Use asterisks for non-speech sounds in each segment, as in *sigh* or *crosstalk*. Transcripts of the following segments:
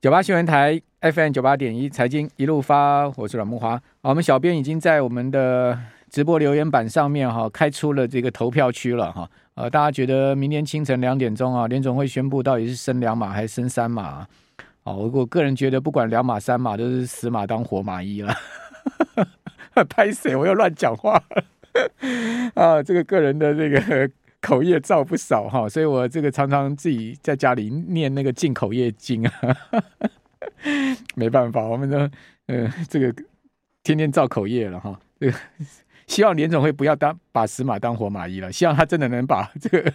九八新闻台 FM 九八点一财经一路发，我是阮木华。我们小编已经在我们的直播留言板上面哈开出了这个投票区了哈。呃，大家觉得明天清晨两点钟啊，联总会宣布到底是升两码还是升三码？哦，我我个人觉得不管两码三码都是死马当活马医了。*laughs* 拍谁？我又乱讲话 *laughs* 啊！这个个人的这个口业造不少哈，所以我这个常常自己在家里念那个进口业经啊。*laughs* 没办法，我们都呃这个天天造口业了哈。这个希望联总会不要当把死马当活马医了，希望他真的能把 *laughs* 这个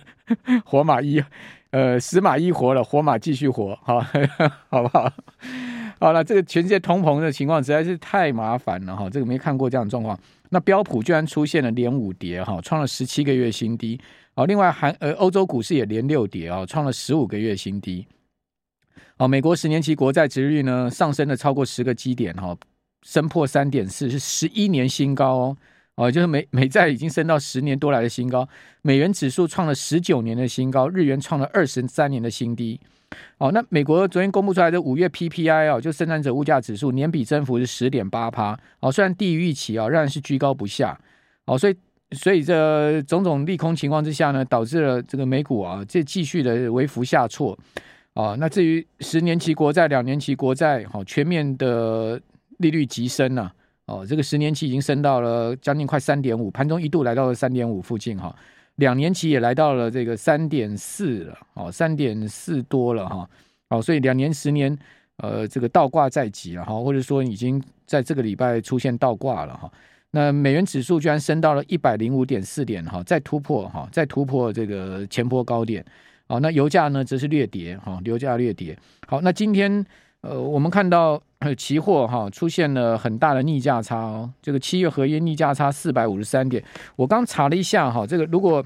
活马医呃死马医活了，活马继续活，好，*laughs* 好不好？好了，这个全世界通膨的情况实在是太麻烦了哈，这个没看过这样的状况。那标普居然出现了连五跌哈，创了十七个月新低。好，另外韩呃欧洲股市也连六跌啊，创了十五个月新低。好，美国十年期国债殖利率呢上升了超过十个基点哈，升破三点四，是十一年新高哦。哦，就是美美债已经升到十年多来的新高，美元指数创了十九年的新高，日元创了二十三年的新低。哦，那美国昨天公布出来的五月 PPI 哦，就生产者物价指数年比增幅是十点八趴。哦，虽然低于预期啊，仍然是居高不下。哦，所以所以这种种利空情况之下呢，导致了这个美股啊，这继续的微幅下挫。哦，那至于十年期国债、两年期国债，好，全面的利率急升啊。哦，这个十年期已经升到了将近快三点五，盘中一度来到了三点五附近哈。两年期也来到了这个三点四了，哦，三点四多了哈，哦，所以两年、十年，呃，这个倒挂在即了哈，或者说已经在这个礼拜出现倒挂了哈。那美元指数居然升到了一百零五点四点哈，再突破哈，再突破这个前波高点。好，那油价呢则是略跌哈，油价略跌。好，那今天呃，我们看到期货哈出现了很大的逆价差哦，这个七月合约逆价差四百五十三点。我刚查了一下哈，这个如果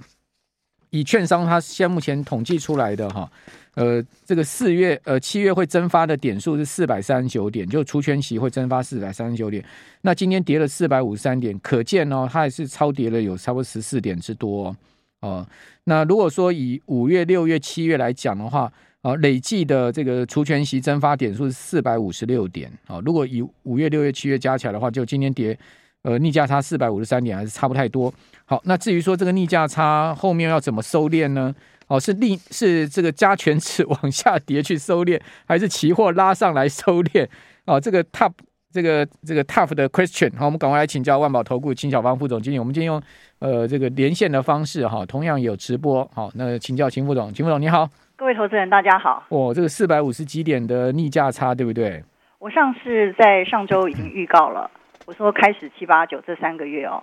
以券商它现目前统计出来的哈，呃，这个四月呃七月会增发的点数是四百三十九点，就除权期会增发四百三十九点。那今天跌了四百五十三点，可见哦，它还是超跌了有差不多十四点之多。哦，那如果说以五月、六月、七月来讲的话，啊，累计的这个除权息增发点数是四百五十六点啊。如果以五月、六月、七月加起来的话，就今天跌，呃，逆价差四百五十三点，还是差不太多。好，那至于说这个逆价差后面要怎么收敛呢？哦，是逆是这个加权指往下跌去收敛，还是期货拉上来收敛？哦，这个 top 这个这个 tough 的 question。好，我们赶快来请教万宝投顾秦小芳副总经理。我们今天用呃这个连线的方式哈，同样有直播。好，那请教秦副总，秦副总你好。各位投资人，大家好。哦，这个四百五十几点的逆价差，对不对？我上次在上周已经预告了，我说开始七八九这三个月哦，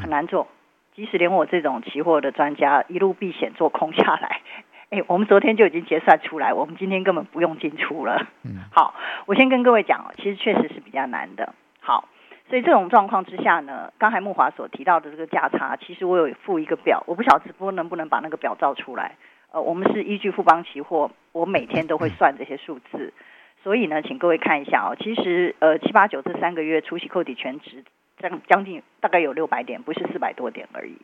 很难做。即使连我这种期货的专家一路避险做空下来，*laughs* 哎，我们昨天就已经结算出来，我们今天根本不用进出了。好，我先跟各位讲，其实确实是比较难的。好，所以这种状况之下呢，刚才木华所提到的这个价差，其实我有附一个表，我不晓得直播能不能把那个表照出来。呃，我们是依据富邦期货，我每天都会算这些数字，所以呢，请各位看一下哦。其实，呃，七八九这三个月除息扣抵全值将将近大概有六百点，不是四百多点而已。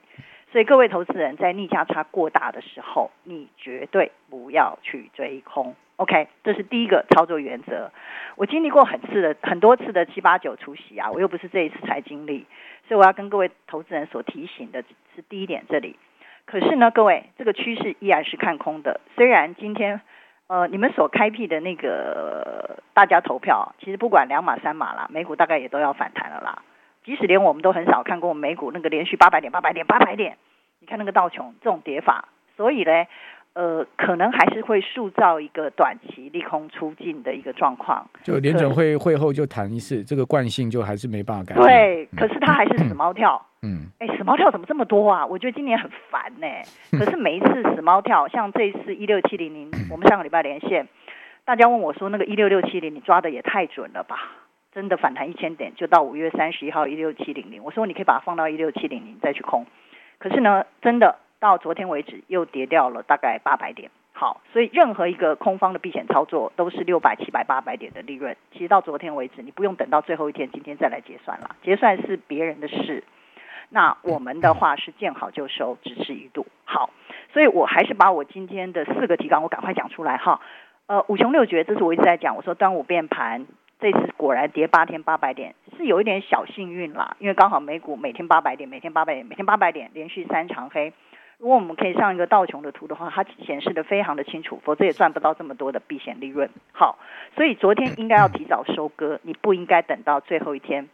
所以各位投资人在逆价差过大的时候，你绝对不要去追空。OK，这是第一个操作原则。我经历过很次的很多次的七八九除息啊，我又不是这一次才经历，所以我要跟各位投资人所提醒的是第一点这里。可是呢，各位，这个趋势依然是看空的。虽然今天，呃，你们所开辟的那个大家投票，其实不管两码三码啦，美股大概也都要反弹了啦。即使连我们都很少看过美股那个连续八百点、八百点、八百点，你看那个道琼这种跌法，所以呢。呃，可能还是会塑造一个短期利空出尽的一个状况。就联准会会后就谈一次，这个惯性就还是没办法改变。对，可是它还是死猫跳。嗯，哎，死猫跳怎么这么多啊？我觉得今年很烦呢。可是每一次死猫跳，像这一次一六七零零，我们上个礼拜连线，大家问我说，那个一六六七零你抓的也太准了吧？真的反弹一千点就到五月三十一号一六七零零，我说你可以把它放到一六七零零再去空。可是呢，真的。到昨天为止，又跌掉了大概八百点。好，所以任何一个空方的避险操作，都是六百、七百、八百点的利润。其实到昨天为止，你不用等到最后一天，今天再来结算了。结算是别人的事，那我们的话是见好就收，只吃一度。好，所以我还是把我今天的四个提纲，我赶快讲出来哈。呃，五穷六绝，这是我一直在讲。我说端午变盘，这次果然跌八天八百点，是有一点小幸运啦，因为刚好美股每天八百点，每天八百点，每天八百点，连续三长黑。如果我们可以上一个道琼的图的话，它显示的非常的清楚，否则也赚不到这么多的避险利润。好，所以昨天应该要提早收割，你不应该等到最后一天。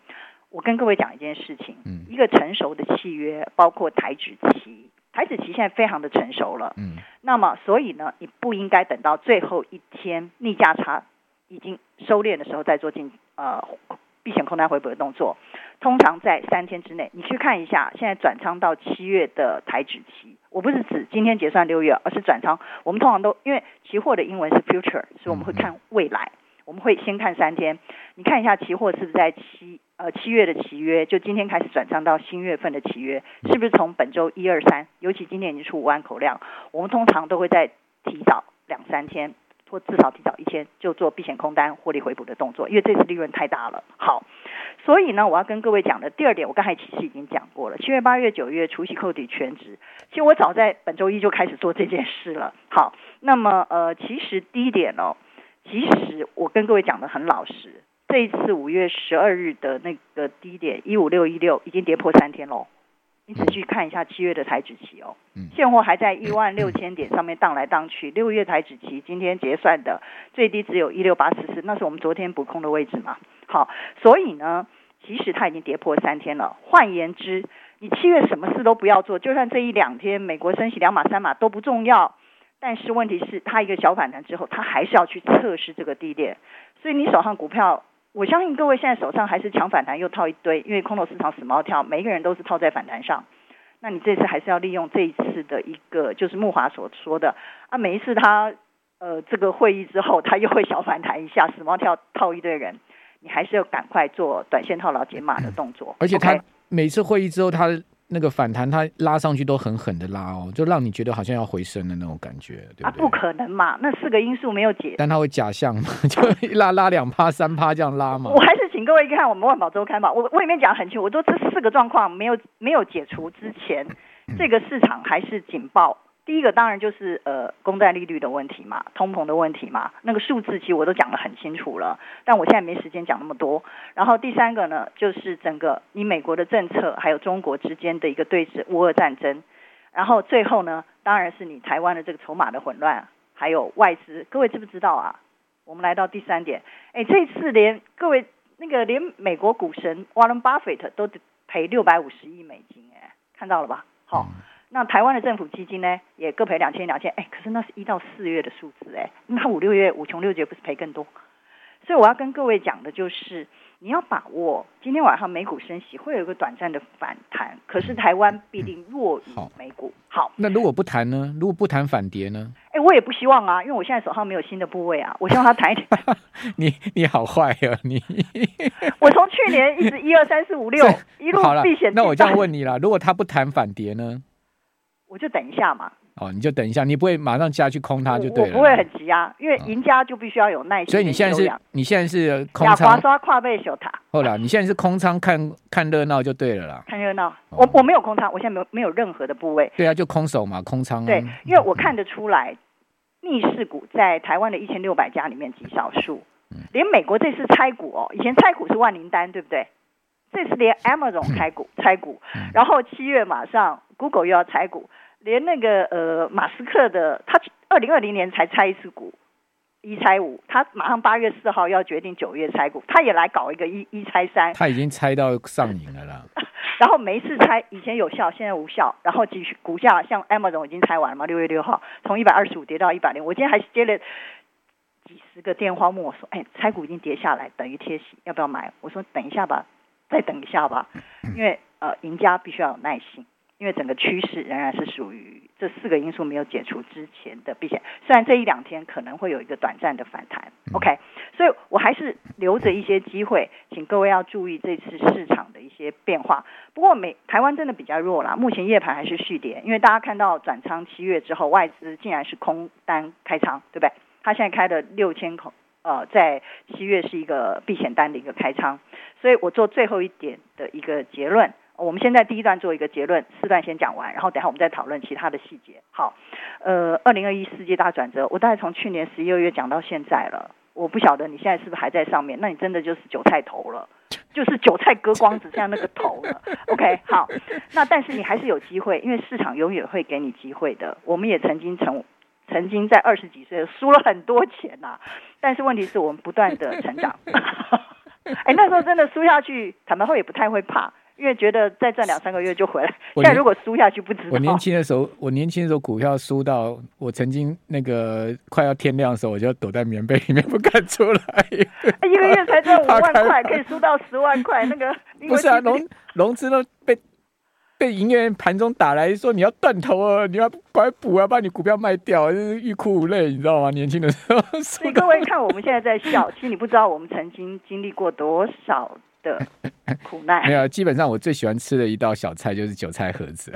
我跟各位讲一件事情，一个成熟的契约，包括台指期。台指期现在非常的成熟了，嗯，那么所以呢，你不应该等到最后一天逆价差已经收敛的时候再做进呃避险空单回补的动作。通常在三天之内，你去看一下现在转仓到七月的台指期，我不是指今天结算六月，而是转仓。我们通常都因为期货的英文是 future，所以我们会看未来，我们会先看三天。你看一下期货是不是在七。呃，七月的契约就今天开始转仓到新月份的契约，是不是从本周一二三？尤其今天已经出五万口量，我们通常都会在提早两三天，或至少提早一天就做避险空单获利回补的动作，因为这次利润太大了。好，所以呢，我要跟各位讲的第二点，我刚才其实已经讲过了。七月、八月、九月除夕扣抵全值，其实我早在本周一就开始做这件事了。好，那么呃，其实第一点哦，其实我跟各位讲的很老实。这一次五月十二日的那个低点一五六一六已经跌破三天喽，你仔细看一下七月的台指期哦，现货还在一万六千点上面荡来荡去。六月台指期今天结算的最低只有一六八四四，那是我们昨天补空的位置嘛？好，所以呢，其实它已经跌破三天了。换言之，你七月什么事都不要做，就算这一两天美国升息两码三码都不重要。但是问题是，它一个小反弹之后，它还是要去测试这个低点，所以你手上股票。我相信各位现在手上还是抢反弹又套一堆，因为空头市场死猫跳，每一个人都是套在反弹上。那你这次还是要利用这一次的一个，就是慕华所说的啊，每一次他呃这个会议之后，他又会小反弹一下，死猫跳套一堆人，你还是要赶快做短线套牢解码的动作。而且他每次会议之后，他。那个反弹，它拉上去都狠狠的拉哦，就让你觉得好像要回升的那种感觉，对不对？啊，不可能嘛，那四个因素没有解，但它会假象嘛，*laughs* 就拉拉两趴三趴这样拉嘛。我还是请各位看我们万宝周刊吧，我我里面讲得很清楚，我说这四个状况没有没有解除之前，*laughs* 这个市场还是警报。第一个当然就是呃公债利率的问题嘛，通膨的问题嘛，那个数字其实我都讲得很清楚了，但我现在没时间讲那么多。然后第三个呢，就是整个你美国的政策还有中国之间的一个对峙乌俄战争，然后最后呢，当然是你台湾的这个筹码的混乱，还有外资。各位知不知道啊？我们来到第三点，哎，这次连各位那个连美国股神沃伦巴菲特都赔六百五十亿美金，哎，看到了吧？好。那台湾的政府基金呢，也各赔两千两千，哎，可是那是一到四月的数字，哎，那五六月五穷六绝不是赔更多？所以我要跟各位讲的就是，你要把握今天晚上美股升息会有一个短暂的反弹，可是台湾必定弱于美股。好，好，那如果不谈呢？如果不谈反跌呢？哎，我也不希望啊，因为我现在手上没有新的部位啊，我希望它谈一点。*laughs* 你你好坏啊你！*laughs* 我从去年一直一二三四五六 *laughs* 一路避险。那我这样问你啦，如果它不谈反跌呢？我就等一下嘛。哦，你就等一下，你不会马上下去空它就对了。我不会很急啊，因为赢家就必须要有耐心。所以你现在是，你现在是空仓。刷跨背小塔。后来，你现在是空仓看看热闹就对了啦。看热闹，我我没有空仓，我现在没有没有任何的部位。对啊，就空手嘛，空仓。对，因为我看得出来，逆势股在台湾的一千六百家里面极少数。连美国这次拆股哦，以前拆股是万灵丹，对不对？这次连 Amazon 拆股拆股，然后七月马上 Google 又要拆股。连那个呃，马斯克的他二零二零年才拆一次股，一拆五，他马上八月四号要决定九月拆股，他也来搞一个一一拆三，他已经拆到上瘾了啦。*laughs* 然后每一次拆以前有效，现在无效，然后继续股价像 Amazon 已经拆完了嘛，六月六号从一百二十五跌到一百零，我今天还接了几十个电话问我说，哎，拆股已经跌下来，等于贴息，要不要买？我说等一下吧，再等一下吧，因为呃，赢家必须要有耐心。因为整个趋势仍然是属于这四个因素没有解除之前的避险，虽然这一两天可能会有一个短暂的反弹，OK，所以我还是留着一些机会，请各位要注意这次市场的一些变化。不过美台湾真的比较弱啦，目前夜盘还是续跌，因为大家看到转仓七月之后，外资竟然是空单开仓，对不对？他现在开了六千口，呃，在七月是一个避险单的一个开仓，所以我做最后一点的一个结论。我们现在第一段做一个结论，四段先讲完，然后等下我们再讨论其他的细节。好，呃，二零二一世界大转折，我大概从去年十一二月讲到现在了，我不晓得你现在是不是还在上面？那你真的就是韭菜头了，就是韭菜割光，只剩下那个头了。*laughs* OK，好，那但是你还是有机会，因为市场永远会给你机会的。我们也曾经成曾经在二十几岁输了很多钱呐、啊，但是问题是我们不断的成长。*laughs* *laughs* 哎，那时候真的输下去，坦白说也不太会怕。因为觉得再赚两三个月就回来，但如果输下去不知道。我年轻的时候，我年轻的时候股票输到我曾经那个快要天亮的时候，我就躲在棉被里面不敢出来。一个月才赚 *laughs* 五万块，可以输到十万块，那个 *laughs* 不是啊，融融资都被被营业员盘中打来说你要断头啊，你要快补啊，把你股票卖掉，就是欲哭无泪，你知道吗？年轻的时候。所以各位看我们现在在笑，其实你不知道我们曾经经历过多少。的苦难 *laughs* 没有，基本上我最喜欢吃的一道小菜就是韭菜盒子，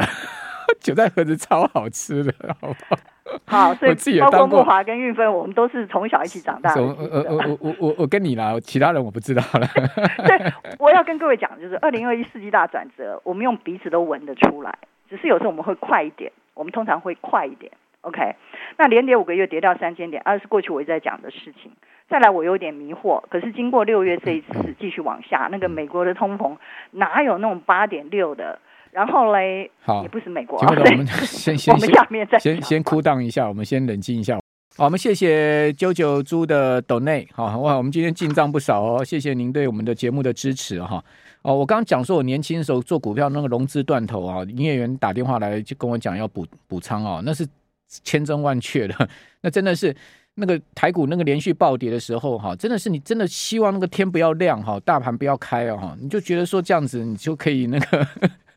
韭菜盒子超好吃的，*laughs* 好不好？好，所以包括木华跟韵芬，我们都是从小一起长大的。呃呃，我我我我跟你啦，其他人我不知道了。*laughs* 对，我要跟各位讲，就是二零二一世纪大转折，我们用鼻子都闻得出来，只是有时候我们会快一点，我们通常会快一点。OK，那连跌五个月跌掉三千点，二是过去我一直在讲的事情。再来，我有点迷惑。可是经过六月这一次 *coughs* 继续往下，那个美国的通膨哪有那种八点六的？然后嘞，好，也不是美国。我们 *laughs* 先先我们下面再先先 cool down 一下，我们先冷静一下。好，我们谢谢九九猪的 donate。好哇，我们今天进账不少哦，谢谢您对我们的节目的支持哈。哦，我刚刚讲说我年轻的时候做股票那个融资断头啊，营业员打电话来就跟我讲要补补仓哦，那是千真万确的，*laughs* 那真的是。那个台股那个连续暴跌的时候，哈，真的是你真的希望那个天不要亮，哈，大盘不要开啊，哈，你就觉得说这样子你就可以那个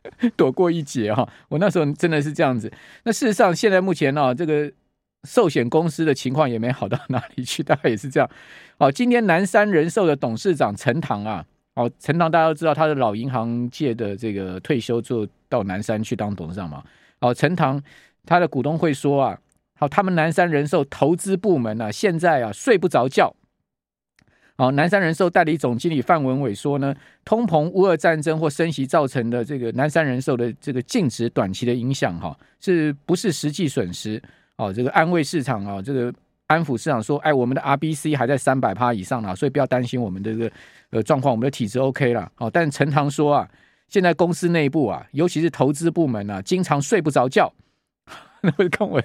*laughs* 躲过一劫哈。我那时候真的是这样子。那事实上，现在目前呢，这个寿险公司的情况也没好到哪里去，大概也是这样。哦，今天南山人寿的董事长陈唐啊，哦，陈唐大家都知道，他是老银行界的这个退休，就到南山去当董事长嘛。哦，陈唐他的股东会说啊。好，他们南山人寿投资部门呢、啊，现在啊睡不着觉。好，南山人寿代理总经理范文伟说呢，通膨、乌俄战争或升息造成的这个南山人寿的这个净值短期的影响，哈，是不是实际损失？哦，这个安慰市场啊，这个安抚市场说，哎，我们的 RBC 还在三百趴以上呢，所以不要担心我们的这个呃状况，我们的体质 OK 了。哦，但陈唐说啊，现在公司内部啊，尤其是投资部门啊，经常睡不着觉。*laughs* 那会跟我。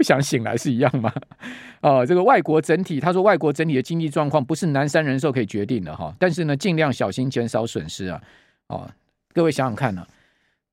不想醒来是一样吗？*laughs* 哦，这个外国整体，他说外国整体的经济状况不是南山人寿可以决定的哈。但是呢，尽量小心减少损失啊。哦，各位想想看呢、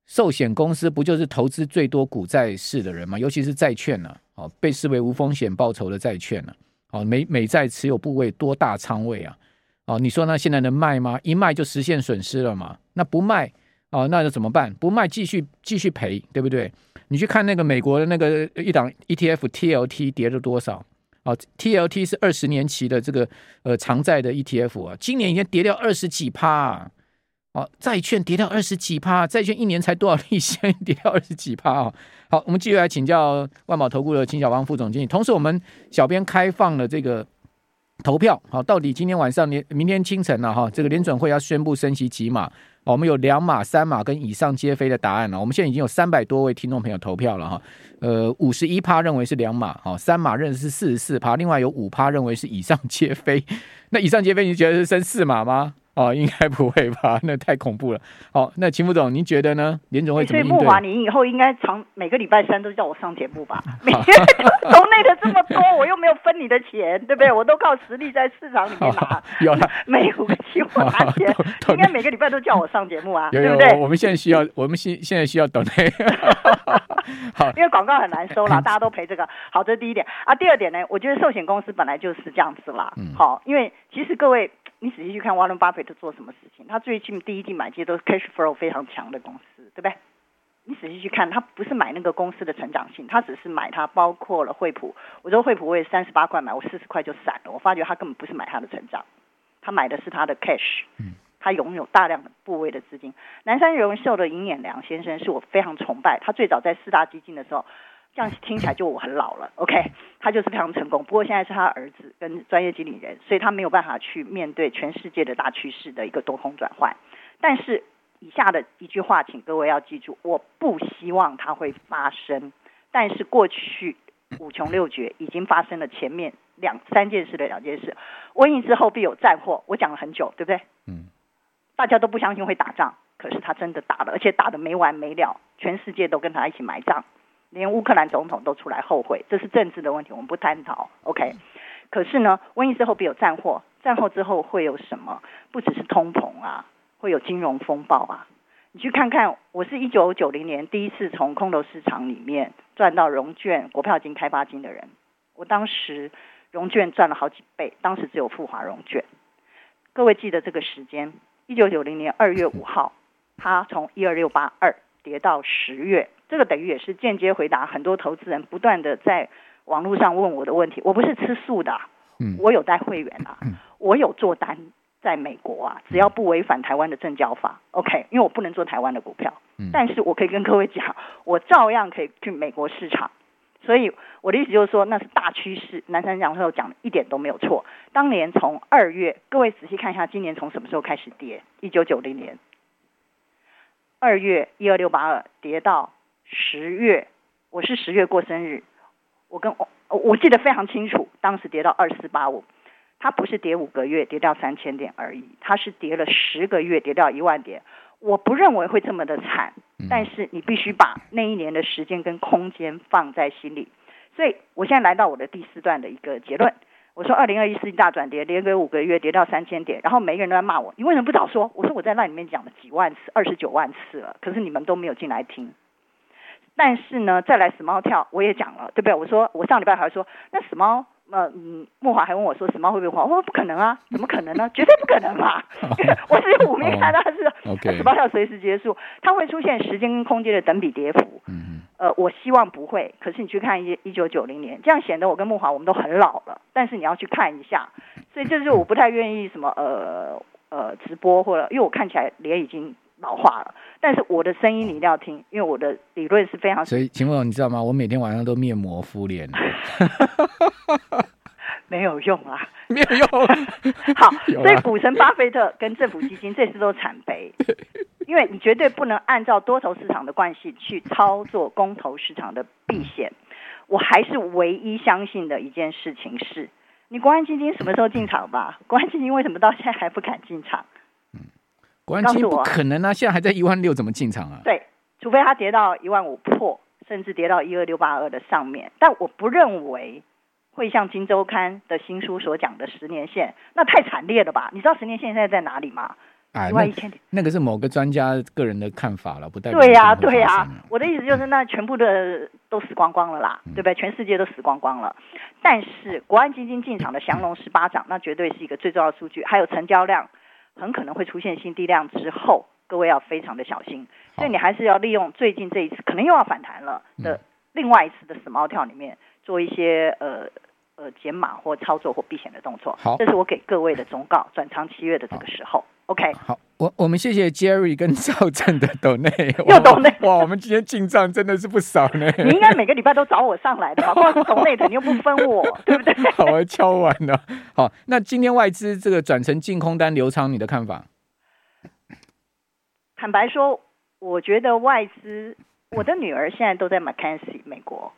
寿险公司不就是投资最多股债市的人吗？尤其是债券呢、哦，被视为无风险报酬的债券呢、哦，美美债持有部位多大仓位啊？哦，你说那现在能卖吗？一卖就实现损失了嘛？那不卖哦，那就怎么办？不卖继续继续赔，对不对？你去看那个美国的那个一档 ETF TLT 跌了多少？哦，TLT 是二十年期的这个呃长债的 ETF 啊，今年已经跌掉二十几趴啊！哦，债券跌掉二十几趴，债券一年才多少利息？跌掉二十几趴啊！好，我们继续来请教万宝投顾的秦小芳副总经理，同时我们小编开放了这个投票，好，到底今天晚上、明明天清晨了哈，这个联准会要宣布升息几码？我们有两码、三码跟以上皆非的答案了。我们现在已经有三百多位听众朋友投票了哈。呃，五十一趴认为是两码，哈，三码认为是四十四趴，另外有五趴认为是以上皆非。*laughs* 那以上皆非，你觉得是升四码吗？哦，应该不会吧？那太恐怖了。好，那秦副总，您觉得呢？联总会怎么应对？所以木华，你以后应该常每个礼拜三都叫我上节目吧？每天投内的这么多，我又没有分你的钱，对不对？我都靠实力在市场里面拿。有了，每五个期货拿钱，应该每个礼拜都叫我上节目啊，对不对？我们现在需要，我们现现在需要抖内。好，*laughs* 因为广告很难收啦，大家都赔这个。好，这是第一点啊。第二点呢，我觉得寿险公司本来就是这样子啦。嗯。好，因为其实各位。*tsk* 你仔细去看沃伦巴菲特做什么事情，他最近第一季买这些都是 cash flow 非常强的公司，对不对？你仔细去看，他不是买那个公司的成长性，他只是买它包括了惠普。我说惠普我也三十八块买，我四十块就散了。我发觉他根本不是买它的成长，他买的是他的 cash，他拥有大量的部位的资金。南山人寿的尹衍良先生是我非常崇拜，他最早在四大基金的时候。这样听起来就我很老了，OK？他就是非常成功，不过现在是他儿子跟专业经理人，所以他没有办法去面对全世界的大趋势的一个多空转换。但是以下的一句话，请各位要记住：我不希望它会发生，但是过去五穷六绝已经发生了前面两三件事的两件事。瘟疫之后必有战祸，我讲了很久，对不对？嗯。大家都不相信会打仗，可是他真的打了，而且打的没完没了，全世界都跟他一起埋葬，连乌克兰总统都出来后悔，这是政治的问题，我们不探讨。OK。可是呢，瘟疫之后必有战祸，战后之后会有什么？不只是通膨啊。会有金融风暴啊！你去看看，我是一九九零年第一次从空头市场里面赚到融券、国票金、开发金的人。我当时融券赚了好几倍，当时只有富华融券。各位记得这个时间，一九九零年二月五号，它从一二六八二跌到十月，这个等于也是间接回答很多投资人不断的在网络上问我的问题。我不是吃素的，我有带会员啊，我有做单。在美国啊，只要不违反台湾的证交法，OK，因为我不能做台湾的股票，嗯，但是我可以跟各位讲，我照样可以去美国市场，所以我的意思就是说，那是大趋势。南山讲授讲的一点都没有错。当年从二月，各位仔细看一下，今年从什么时候开始跌？一九九零年二月一二六八二跌到十月，我是十月过生日，我跟我我记得非常清楚，当时跌到二四八五。它不是跌五个月跌掉三千点而已，它是跌了十个月跌掉一万点。我不认为会这么的惨，但是你必须把那一年的时间跟空间放在心里。所以我现在来到我的第四段的一个结论，我说二零二一世纪大转跌，连跌五个月跌掉三千点，然后每个人都在骂我，你为什么不早说？我说我在那里面讲了几万次，二十九万次了，可是你们都没有进来听。但是呢，再来死猫跳，我也讲了，对不对？我说我上礼拜还说那死猫。呃嗯，莫华还问我说：“死猫会不会黄？”我说：“不可能啊，*laughs* 怎么可能呢？绝对不可能嘛！*laughs* 我是五名看到是，死猫跳随时结束，它会出现时间跟空间的等比跌幅。嗯呃，我希望不会。可是你去看一一九九零年，这样显得我跟慕驊我们都很老了。但是你要去看一下，所以这就是我不太愿意什么呃呃直播或者，因为我看起来脸已经。”老化了，但是我的声音你一定要听，因为我的理论是非常。所以，请问你知道吗？我每天晚上都面膜敷脸，*laughs* 没有用啊，没有用。*laughs* 好，所以股神巴菲特跟政府基金 *laughs* 这次都惨赔，因为你绝对不能按照多头市场的惯性去操作公投市场的避险。我还是唯一相信的一件事情是，你国安基金什么时候进场吧？国安基金为什么到现在还不敢进场？国安基金不可能啊！现在还在一万六，怎么进场啊？对，除非它跌到一万五破，甚至跌到一二六八二的上面。但我不认为会像《金周刊》的新书所讲的十年线，那太惨烈了吧？你知道十年线现在在哪里吗？哎，一万一千点。那个是某个专家个人的看法了，不代表对呀、啊，对呀、啊。我的意思就是，那全部的都死光光了啦，嗯、对不对？全世界都死光光了。但是国安基金进场的降龙十八掌，那绝对是一个最重要的数据，还有成交量。很可能会出现新低量之后，各位要非常的小心。所以你还是要利用最近这一次可能又要反弹了的另外一次的死猫跳里面，做一些呃呃减码或操作或避险的动作。好，这是我给各位的忠告。转仓七月的这个时候，OK。好，我我们谢谢 Jerry 跟赵正的抖内，*laughs* 又抖内哇，我们今天进账真的是不少呢。你应该每个礼拜都找我上来的吧？光是抖内的你又不分我，*laughs* 对不对？好，我敲完了。好，那今天外资这个转成净空单流仓，你的看法？坦白说，我觉得外资，我的女儿现在都在 McKinsey 美国，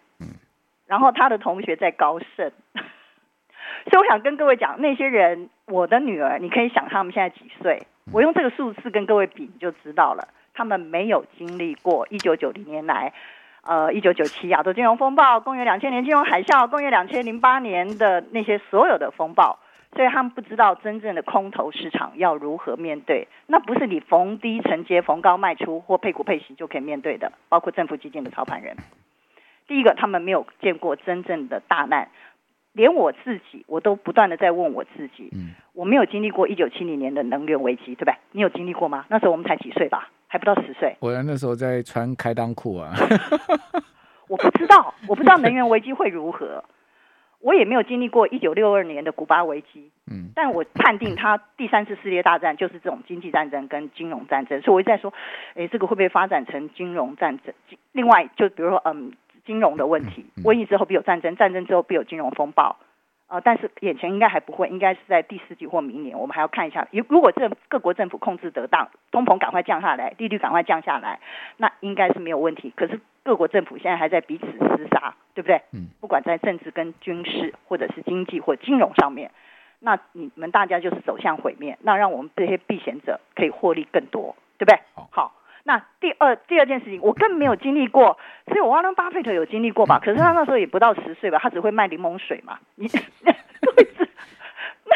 然后她的同学在高盛，*laughs* 所以我想跟各位讲，那些人，我的女儿，你可以想他们现在几岁？我用这个数字跟各位比，你就知道了，他们没有经历过一九九零年来。呃，一九九七亚洲金融风暴，公元两千年金融海啸，公元两千零八年的那些所有的风暴，所以他们不知道真正的空头市场要如何面对。那不是你逢低承接、逢高卖出或配股配息就可以面对的。包括政府基金的操盘人，第一个，他们没有见过真正的大难，连我自己，我都不断的在问我自己，嗯，我没有经历过一九七零年的能源危机，对不对？你有经历过吗？那时候我们才几岁吧？还不到十岁，我那时候在穿开裆裤啊。*laughs* 我不知道，我不知道能源危机会如何，我也没有经历过一九六二年的古巴危机。嗯，但我判定它第三次世界大战就是这种经济战争跟金融战争，所以我一直在说，哎，这个会不会发展成金融战争？另外，就比如说，嗯，金融的问题，瘟疫之后必有战争，战争之后必有金融风暴。呃，但是眼前应该还不会，应该是在第四季或明年，我们还要看一下。如如果这各国政府控制得当，通膨赶快降下来，利率赶快降下来，那应该是没有问题。可是各国政府现在还在彼此厮杀，对不对？嗯。不管在政治跟军事，或者是经济或金融上面，那你们大家就是走向毁灭。那让我们这些避险者可以获利更多，对不对？好。好那第二第二件事情，我更没有经历过，所以我沃伦巴菲特有经历过吧？可是他那时候也不到十岁吧，他只会卖柠檬水嘛。你 *laughs* 那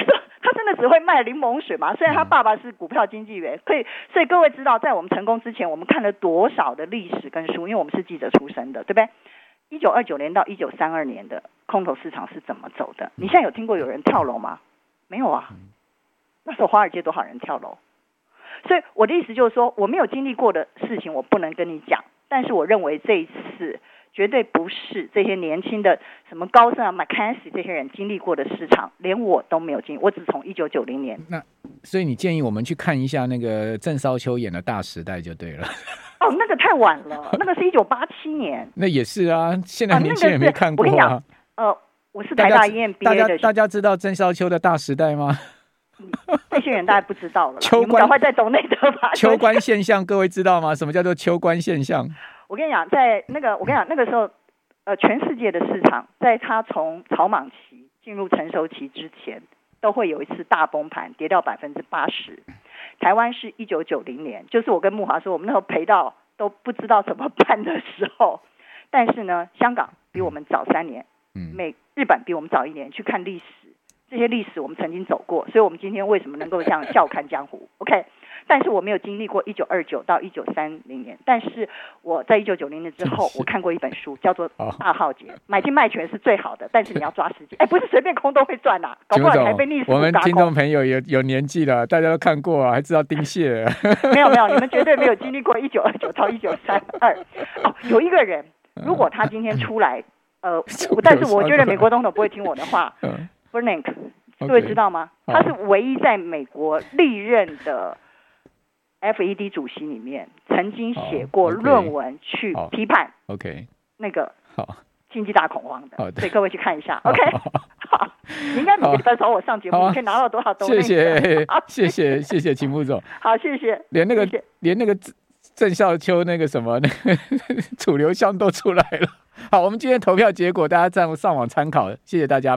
时候他真的只会卖柠檬水嘛？虽然他爸爸是股票经纪人，可以，所以各位知道，在我们成功之前，我们看了多少的历史跟书，因为我们是记者出身的，对不对？一九二九年到一九三二年的空头市场是怎么走的？你现在有听过有人跳楼吗？没有啊。那时候华尔街多少人跳楼？所以我的意思就是说，我没有经历过的事情，我不能跟你讲。但是我认为这一次绝对不是这些年轻的什么高盛啊、麦肯锡这些人经历过的市场，连我都没有经历。我只从一九九零年。那所以你建议我们去看一下那个郑少秋演的《大时代》就对了。*laughs* 哦，那个太晚了，那个是一九八七年。*laughs* 那也是啊，现在年轻人没看过啊。我跟你讲，呃，我是台大 EMBA 的。大家大家知道郑少秋的《大时代》吗？这些人大概不知道了。秋官赶快内德吧。秋官现象，各位知道吗？什么叫做秋官现象？*laughs* 我跟你讲，在那个，我跟你讲，那个时候，呃，全世界的市场，在它从草莽期进入成熟期之前，都会有一次大崩盘，跌掉百分之八十。台湾是一九九零年，就是我跟木华说，我们那时候赔到都不知道怎么办的时候。但是呢，香港比我们早三年，嗯美日本比我们早一年，去看历史。这些历史我们曾经走过，所以我们今天为什么能够这样笑看江湖？OK，但是我没有经历过一九二九到一九三零年，但是我在一九九零年之后，我看过一本书，叫做《大浩劫》，买进卖权是最好的，但是你要抓时机，*laughs* 哎，不是随便空都会赚呐、啊，搞不好还被逆势。我们听众朋友有有年纪了，大家都看过啊，还知道丁蟹。*laughs* 没有没有，你们绝对没有经历过一九二九到一九三二。哦，有一个人，如果他今天出来，呃，*laughs* 但是我觉得美国总统不会听我的话。Bernanke，各位知道吗他是唯一在美国历任的 FED 主席里面，曾经写过论文去批判 OK 那个好经济大恐慌的。所以各位去看一下。OK，好，你应该每个礼拜找我上节目，你可以拿到多少东西？谢谢，*laughs* 谢谢，谢谢秦副总。好，谢谢。连那个连那个郑少秋那个什么那个楚留香都出来了。好，我们今天投票结果大家上上网参考，谢谢大家。